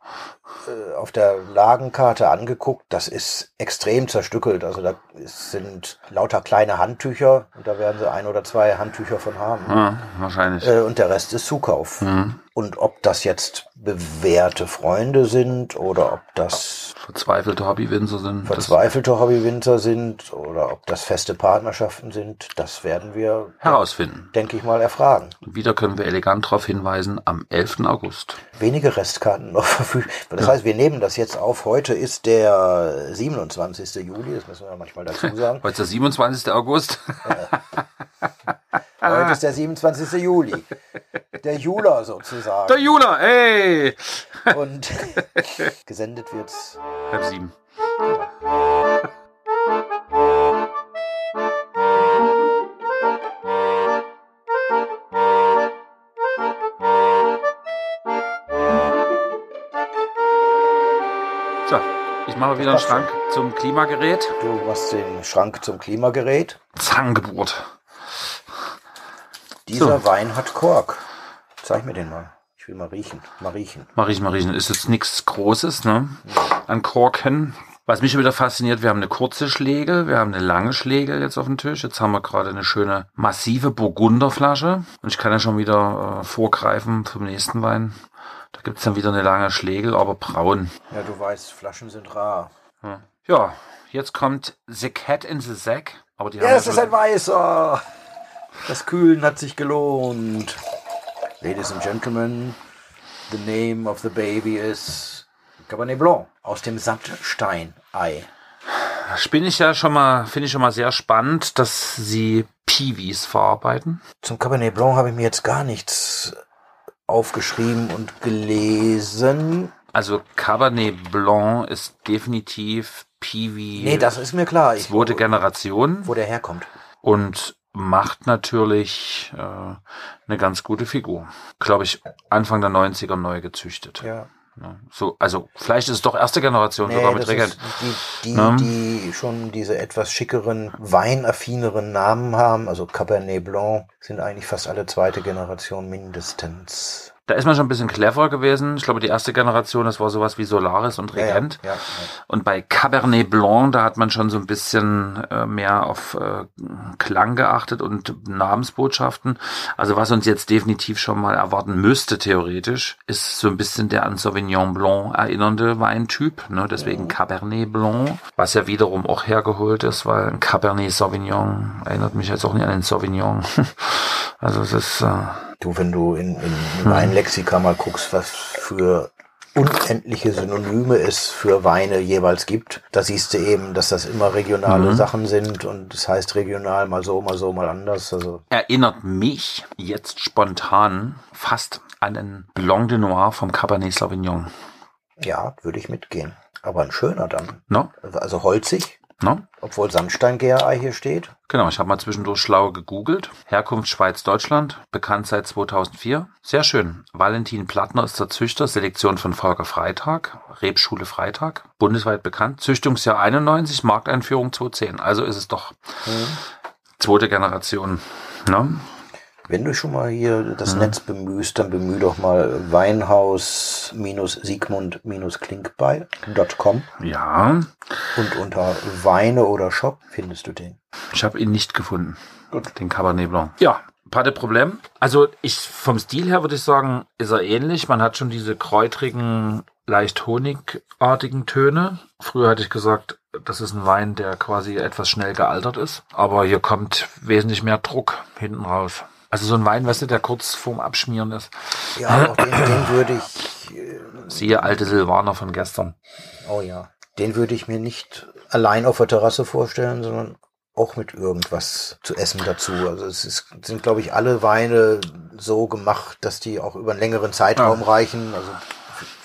auf der Lagenkarte angeguckt. Das ist extrem zerstückelt. Also da sind lauter kleine Handtücher und da werden sie ein oder zwei Handtücher von haben. Ja, wahrscheinlich. Äh, und der Rest ist Zukauf. Mhm. Und ob das jetzt bewährte Freunde sind oder ob das verzweifelte Hobbywinzer sind. Verzweifelte Hobbywinzer sind oder ob das feste Partnerschaften sind, das werden wir herausfinden. Denke ich mal erfragen. Wieder können wir elegant darauf hinweisen, am 11. August. Wenige Restkarten noch verfügbar. Das ja. heißt, wir nehmen das jetzt auf. Heute ist der 27. Juli, das müssen wir manchmal dazu sagen. Heute ist der 27. August. Heute ist der 27. Juli. Der Jula sozusagen. Der Jula, ey! Und gesendet wird's. Halb sieben. Ich mache wieder einen Schrank zum Klimagerät. Du machst den Schrank zum Klimagerät. Zangengeburt. Dieser so. Wein hat Kork. Zeig mir den mal. Ich will mal riechen. Mal riechen. Mal riechen, mal riechen. Ist jetzt nichts Großes, ne? An Korken. Was mich schon wieder fasziniert, wir haben eine kurze Schläge, wir haben eine lange Schläge jetzt auf dem Tisch. Jetzt haben wir gerade eine schöne massive Burgunderflasche. Und ich kann ja schon wieder äh, vorgreifen zum nächsten Wein. Da gibt's dann wieder eine lange Schlägel, aber braun. Ja, du weißt, Flaschen sind rar. Ja, ja jetzt kommt The Cat in the Sack. Aber die ja, es ist ein weißer. Das Kühlen hat sich gelohnt. Ladies and Gentlemen, the name of the baby is Cabernet Blanc aus dem Sandstein-Ei. Bin ich ja schon mal, finde ich schon mal sehr spannend, dass sie Piwis verarbeiten. Zum Cabernet Blanc habe ich mir jetzt gar nichts aufgeschrieben und gelesen. Also Cabernet Blanc ist definitiv Piwi. Nee, das ist mir klar. Ich, zweite Generation. Wo der herkommt. Und macht natürlich äh, eine ganz gute Figur. Glaube ich, Anfang der 90er neu gezüchtet. Ja. So, also vielleicht ist es doch erste Generation nee, sogar mit Regent. Die, die, ne? die schon diese etwas schickeren, weinaffineren Namen haben, also Cabernet Blanc, sind eigentlich fast alle zweite Generation mindestens. Da ist man schon ein bisschen clever gewesen. Ich glaube, die erste Generation, das war sowas wie Solaris und Regent. Ja, ja, ja, und bei Cabernet Blanc, da hat man schon so ein bisschen äh, mehr auf äh, Klang geachtet und Namensbotschaften. Also was uns jetzt definitiv schon mal erwarten müsste, theoretisch, ist so ein bisschen der an Sauvignon Blanc erinnernde Weintyp. Ne? Deswegen Cabernet Blanc, was ja wiederum auch hergeholt ist, weil ein Cabernet Sauvignon erinnert mich jetzt auch nicht an den Sauvignon. also es ist... Äh, Du, wenn du in, in, in ein Lexika mal guckst, was für unendliche Synonyme es für Weine jeweils gibt. Da siehst du eben, dass das immer regionale Mhm. Sachen sind und das heißt regional mal so, mal so, mal anders. Also Erinnert mich jetzt spontan fast an einen Blanc de Noir vom Cabernet Sauvignon. ja, würde ich mitgehen. Aber ein schöner dann. No? Also holzig, No? obwohl Sandstein-GRI hier steht. Genau, ich habe mal zwischendurch schlau gegoogelt. Herkunft Schweiz, Deutschland, bekannt seit 2004. Sehr schön. Valentin Plattner ist der Züchter, Selektion von Volker Freitag, Rebschule Freitag, bundesweit bekannt. Züchtungsjahr 91, Markteinführung 2010. Also ist es doch zweite Generation. Ne? Wenn du schon mal hier Mhm. das Netz bemühst, dann bemüh doch mal Weinhaus-Sigmund-Klinkbeil.com Ja, und unter Weine oder Shop findest du den. ich habe ihn nicht gefunden. Den Cabernet Blanc. Ja, pas de Problem. Also ich vom Stil her würde ich sagen, ist er ähnlich. Man hat schon diese kräutrigen, leicht honigartigen Töne. Früher hatte ich gesagt, das ist ein Wein, der quasi etwas schnell gealtert ist. Aber hier kommt wesentlich mehr Druck hinten raus. Also so ein Wein, weißt du, der kurz vorm Abschmieren ist. Ja, auch den, den würde ich, äh, Siehe alte Silvaner von gestern. oh ja, den würde ich mir nicht allein auf der Terrasse vorstellen, sondern auch mit irgendwas zu essen dazu. Also es ist, sind, glaube ich, alle Weine so gemacht, dass die auch über einen längeren Zeitraum reichen. Also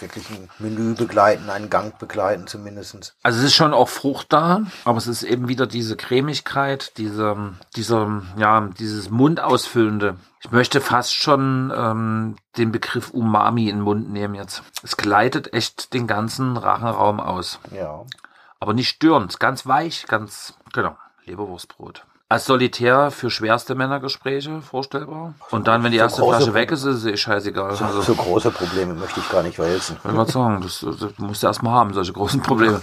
wirklich ein Menü begleiten, einen Gang begleiten zumindestens. Also es ist schon auch Frucht da, aber es ist eben wieder diese Cremigkeit, diese, dieser, ja, dieses Mundausfüllende. Ich möchte fast schon ähm, den Begriff Umami in den Mund nehmen jetzt. Es gleitet echt den ganzen Rachenraum aus. Ja. Aber nicht störend, ganz weich, ganz, genau, Leberwurstbrot. Als Solitär für schwerste Männergespräche vorstellbar. Und dann, wenn die so erste Flasche weg ist, ist es eh scheißegal. Also, So große Probleme möchte ich gar nicht wälzen. ich wollte sagen, das, das musst du erstmal haben, solche großen Probleme.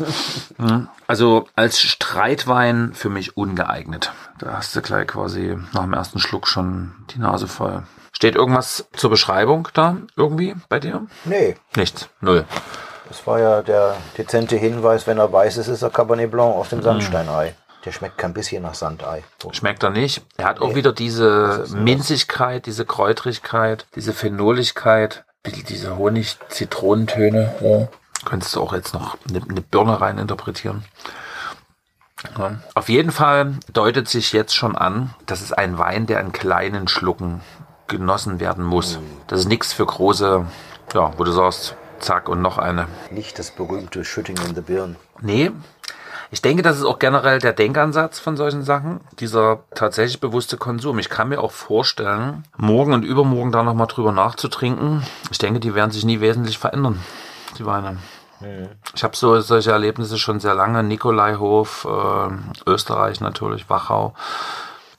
Mhm. Also als Streitwein für mich ungeeignet. Da hast du gleich quasi nach dem ersten Schluck schon die Nase voll. Steht irgendwas zur Beschreibung da irgendwie bei dir? Nee, Nichts. Null. das war ja der dezente Hinweis, wenn er weiß ist, ist er Cabernet Blanc aus dem Sandsteinei. Der schmeckt kein bisschen nach Sandei. Schmeckt er nicht. Er hat auch Nee. wieder diese? Minzigkeit, diese Kräutrigkeit, diese Phenoligkeit, diese Honig-Zitronentöne. Ja. Könntest du auch jetzt noch eine, eine Birne rein interpretieren. Ja. Auf jeden Fall deutet sich jetzt schon an, das ist ein Wein, der in kleinen Schlucken genossen werden muss. Das ist nichts für große, ja, wo du sagst, zack und noch eine. Nicht das berühmte Shooting in the Birn. Nee. Ich denke, das ist auch generell der Denkansatz von solchen Sachen, dieser tatsächlich bewusste Konsum. Ich kann mir auch vorstellen, morgen und übermorgen da nochmal drüber nachzutrinken. Ich denke, die werden sich nie wesentlich verändern, die Weine. Ich habe so solche Erlebnisse schon sehr lange. Nikolaihof, äh, Österreich natürlich, Wachau.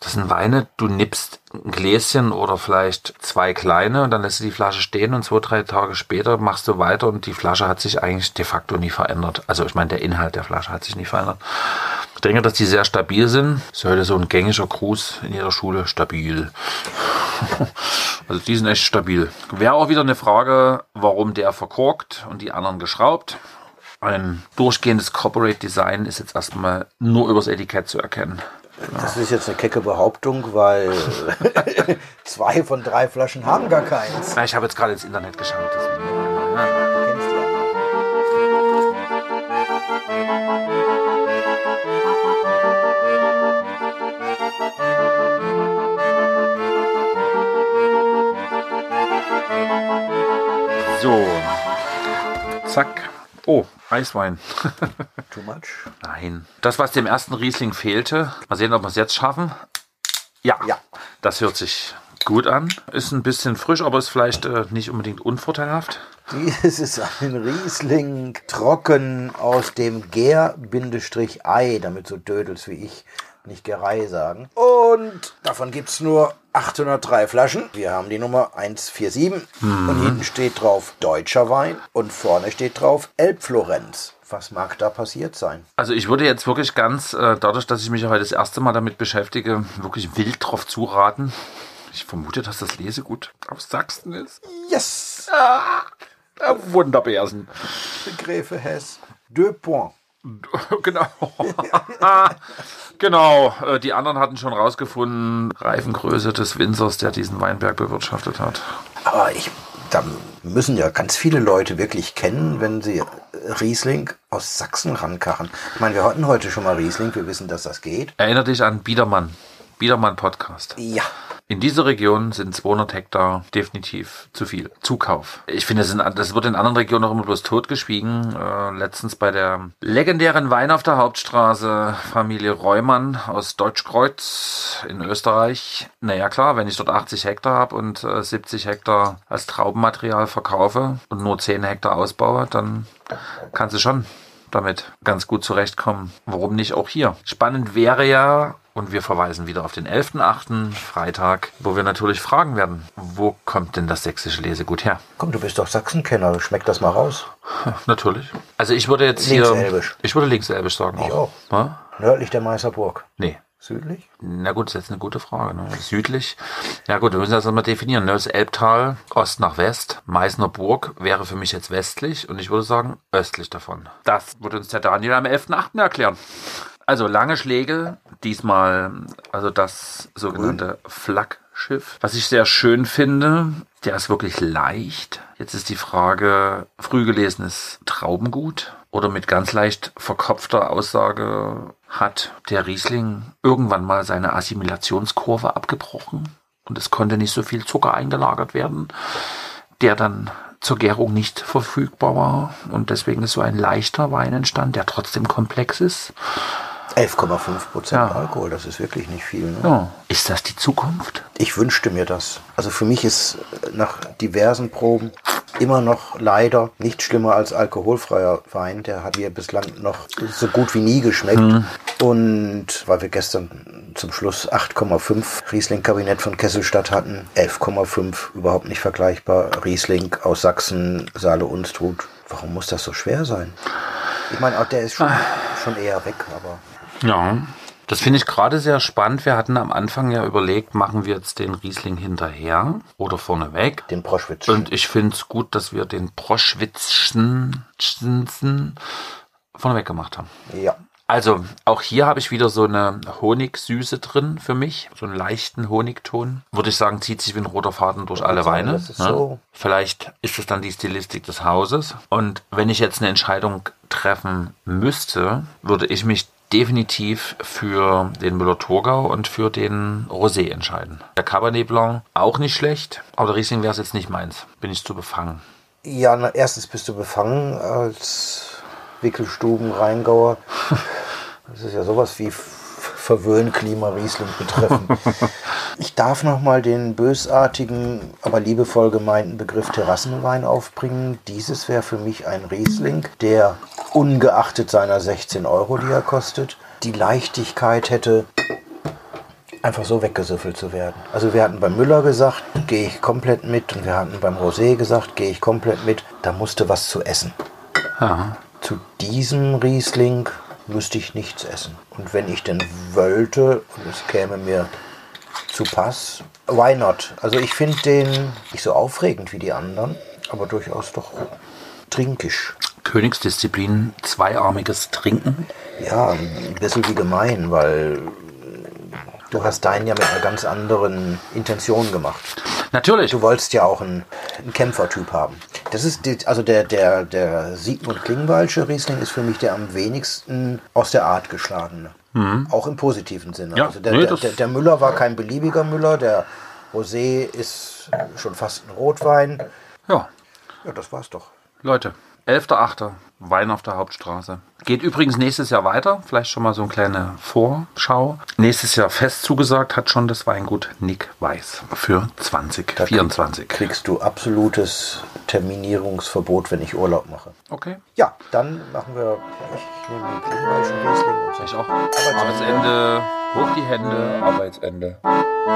Das sind Weine, du nippst ein Gläschen oder vielleicht zwei kleine und dann lässt du die Flasche stehen und zwei, drei Tage später machst du weiter und die Flasche hat sich eigentlich de facto nie verändert. Also ich meine, der Inhalt der Flasche hat sich nie verändert. Ich denke, dass die sehr stabil sind. Das ist heute so ein gängiger Gruß in jeder Schule. Stabil. Also die sind echt stabil. Wäre auch wieder eine Frage, warum der verkorkt und die anderen geschraubt. Ein durchgehendes Corporate Design ist jetzt erstmal nur übers Etikett zu erkennen. Das ist jetzt eine kecke Behauptung, weil zwei von drei Flaschen haben gar keins. Na, ich habe jetzt gerade ins Internet geschaut. Deswegen. Ja. Du kennst ja. So. Zack. Oh, Eiswein. Too much? Nein. Das, was dem ersten Riesling fehlte. Mal sehen, ob wir es jetzt schaffen. Ja. Ja. Das hört sich gut an. Ist ein bisschen frisch, aber ist vielleicht äh, nicht unbedingt unvorteilhaft. Dieses ist ein Riesling trocken aus dem Gär-Ei, damit so Dödels wie ich nicht Gerei sagen. Und davon gibt es nur 803 Flaschen. Wir haben die Nummer 147 und hinten steht drauf deutscher Wein und vorne steht drauf Elbflorenz. Was mag da passiert sein? Also ich würde jetzt wirklich ganz, äh, dadurch, dass ich mich heute das erste Mal damit beschäftige, wirklich wild drauf zuraten. Ich vermute, dass das Lesegut aus Sachsen ist. Yes! Äh, Wunderbärsen. Gräfe Hess. Deux points. genau. genau. Äh, die anderen hatten schon rausgefunden, Reifengröße des Winzers, der diesen Weinberg bewirtschaftet hat. Aber ich, da müssen ja ganz viele Leute wirklich kennen, wenn sie Riesling aus Sachsen rankachen. Ich meine, wir hatten heute schon mal Riesling, wir wissen, dass das geht. Erinner dich an Biedermann. Biedermann Podcast. Ja. In dieser Region sind 200 Hektar definitiv zu viel. Zukauf. Ich finde, das, in, das wird in anderen Regionen auch immer bloß totgeschwiegen. Äh, letztens bei der legendären Wein auf der Hauptstraße, Familie Reumann aus Deutschkreuz in Österreich. Naja, klar, wenn ich dort 80 Hektar habe und äh, 70 Hektar als Traubenmaterial verkaufe und nur 10 Hektar ausbaue, dann kannst du schon damit ganz gut zurechtkommen. Warum nicht auch hier? Spannend wäre ja, und wir verweisen wieder auf den 11.8. Freitag, wo wir natürlich fragen werden, wo kommt denn das sächsische Lesegut her? Komm, du bist doch Sachsenkenner, schmeck das mal raus. Natürlich. Also ich würde jetzt Linkselbisch. hier... Ich würde linkselbisch sagen. Ich auch. Ja? Nördlich der Meißerburg. Nee. Südlich? Na gut, das ist jetzt eine gute Frage. Ne? Südlich. Ja gut, wir müssen das mal definieren. Ne? Das Elbtal, Ost nach West. Meißner Burg wäre für mich jetzt westlich und ich würde sagen östlich davon. Das wird uns der Daniel am 11.8. erklären. Also lange Schläge, diesmal also das sogenannte Flaggschiff, was ich sehr schön finde. Der ist wirklich leicht. Jetzt ist die Frage, früh gelesenes Traubengut oder mit ganz leicht verkopfter Aussage hat der Riesling irgendwann mal seine Assimilationskurve abgebrochen und es konnte nicht so viel Zucker eingelagert werden, der dann zur Gärung nicht verfügbar war und deswegen ist so ein leichter Wein entstanden, der trotzdem komplex ist. 11,5 Prozent Ja. Alkohol, das ist wirklich nicht viel. Ne? Ja. Ist das die Zukunft? Ich wünschte mir das. Also für mich ist äh, nach diversen Proben immer noch leider nicht schlimmer als alkoholfreier Wein. Der hat mir bislang noch so gut wie nie geschmeckt. Und weil wir gestern zum Schluss 8,5 Riesling-Kabinett von Kesselstadt hatten, 11,5 überhaupt nicht vergleichbar. Riesling aus Sachsen, Saale Unstrut. Warum muss das so schwer sein? Ich meine, auch der ist schon, schon eher weg, aber Ja. Das finde ich gerade sehr spannend. Wir hatten am Anfang ja überlegt, machen wir jetzt den Riesling hinterher oder vorneweg. den Proschwitz. Und ich finde es gut, dass wir den Proschwitzschen vorneweg gemacht haben. ja. Also, auch hier habe ich wieder so eine Honigsüße drin für mich. So einen leichten Honigton. Würde ich sagen, zieht sich wie ein roter Faden durch alle sagen, Weine. ist ne? so. Vielleicht ist es dann die Stilistik des Hauses. Und wenn ich jetzt eine Entscheidung treffen müsste, würde ich mich definitiv für den Müller-Thurgau und für den Rosé entscheiden. Der Cabernet Blanc auch nicht schlecht, aber der Riesling wäre es jetzt nicht meins. Bin ich zu befangen. Ja, na, erstens bist du befangen als Wickelstuben-Rheingauer. Das ist ja sowas wie Verwöhnklima Riesling betreffen. Ich darf noch mal den bösartigen, aber liebevoll gemeinten Begriff Terrassenwein aufbringen. Dieses wäre für mich ein Riesling, der ungeachtet seiner 16 Euro, die er kostet, die Leichtigkeit hätte, einfach so weggesüffelt zu werden. Also wir hatten beim Müller gesagt, gehe ich komplett mit und wir hatten beim Rosé gesagt, gehe ich komplett mit. Da musste was zu essen. Ja. Zu diesem Riesling müsste ich nichts essen. Und wenn ich denn wollte und es käme mir zu Pass, why not? Also ich finde den nicht so aufregend wie die anderen, aber durchaus doch trinkisch. Königsdisziplin, zweiarmiges Trinken. Ja, ein bisschen wie gemein, weil du hast deinen ja mit einer ganz anderen Intention gemacht. Natürlich. Du wolltest ja auch einen, einen Kämpfertyp haben. Das ist die, also der, der, der Sigmund Klingbeilsche Riesling ist für mich der am wenigsten aus der Art geschlagene. Auch im positiven Sinne. Ja, also der, nee, der, der, der Müller war kein beliebiger Müller, der Rosé ist schon fast ein Rotwein. Ja, Ja, das war's doch. Leute, 11.8. Wein auf der Hauptstraße. Geht übrigens nächstes Jahr weiter. Vielleicht schon mal so eine kleine Vorschau. Nächstes Jahr fest zugesagt hat schon das Weingut Nick Weiß für 2024. Kriegst du absolutes Terminierungsverbot, wenn ich Urlaub mache. Okay. Ja, dann machen wir. Ich nehme die Klingweichen Riesling und so. Ich auch. Arbeitsende. Hoch die Hände. Arbeitsende. Arbeitsende.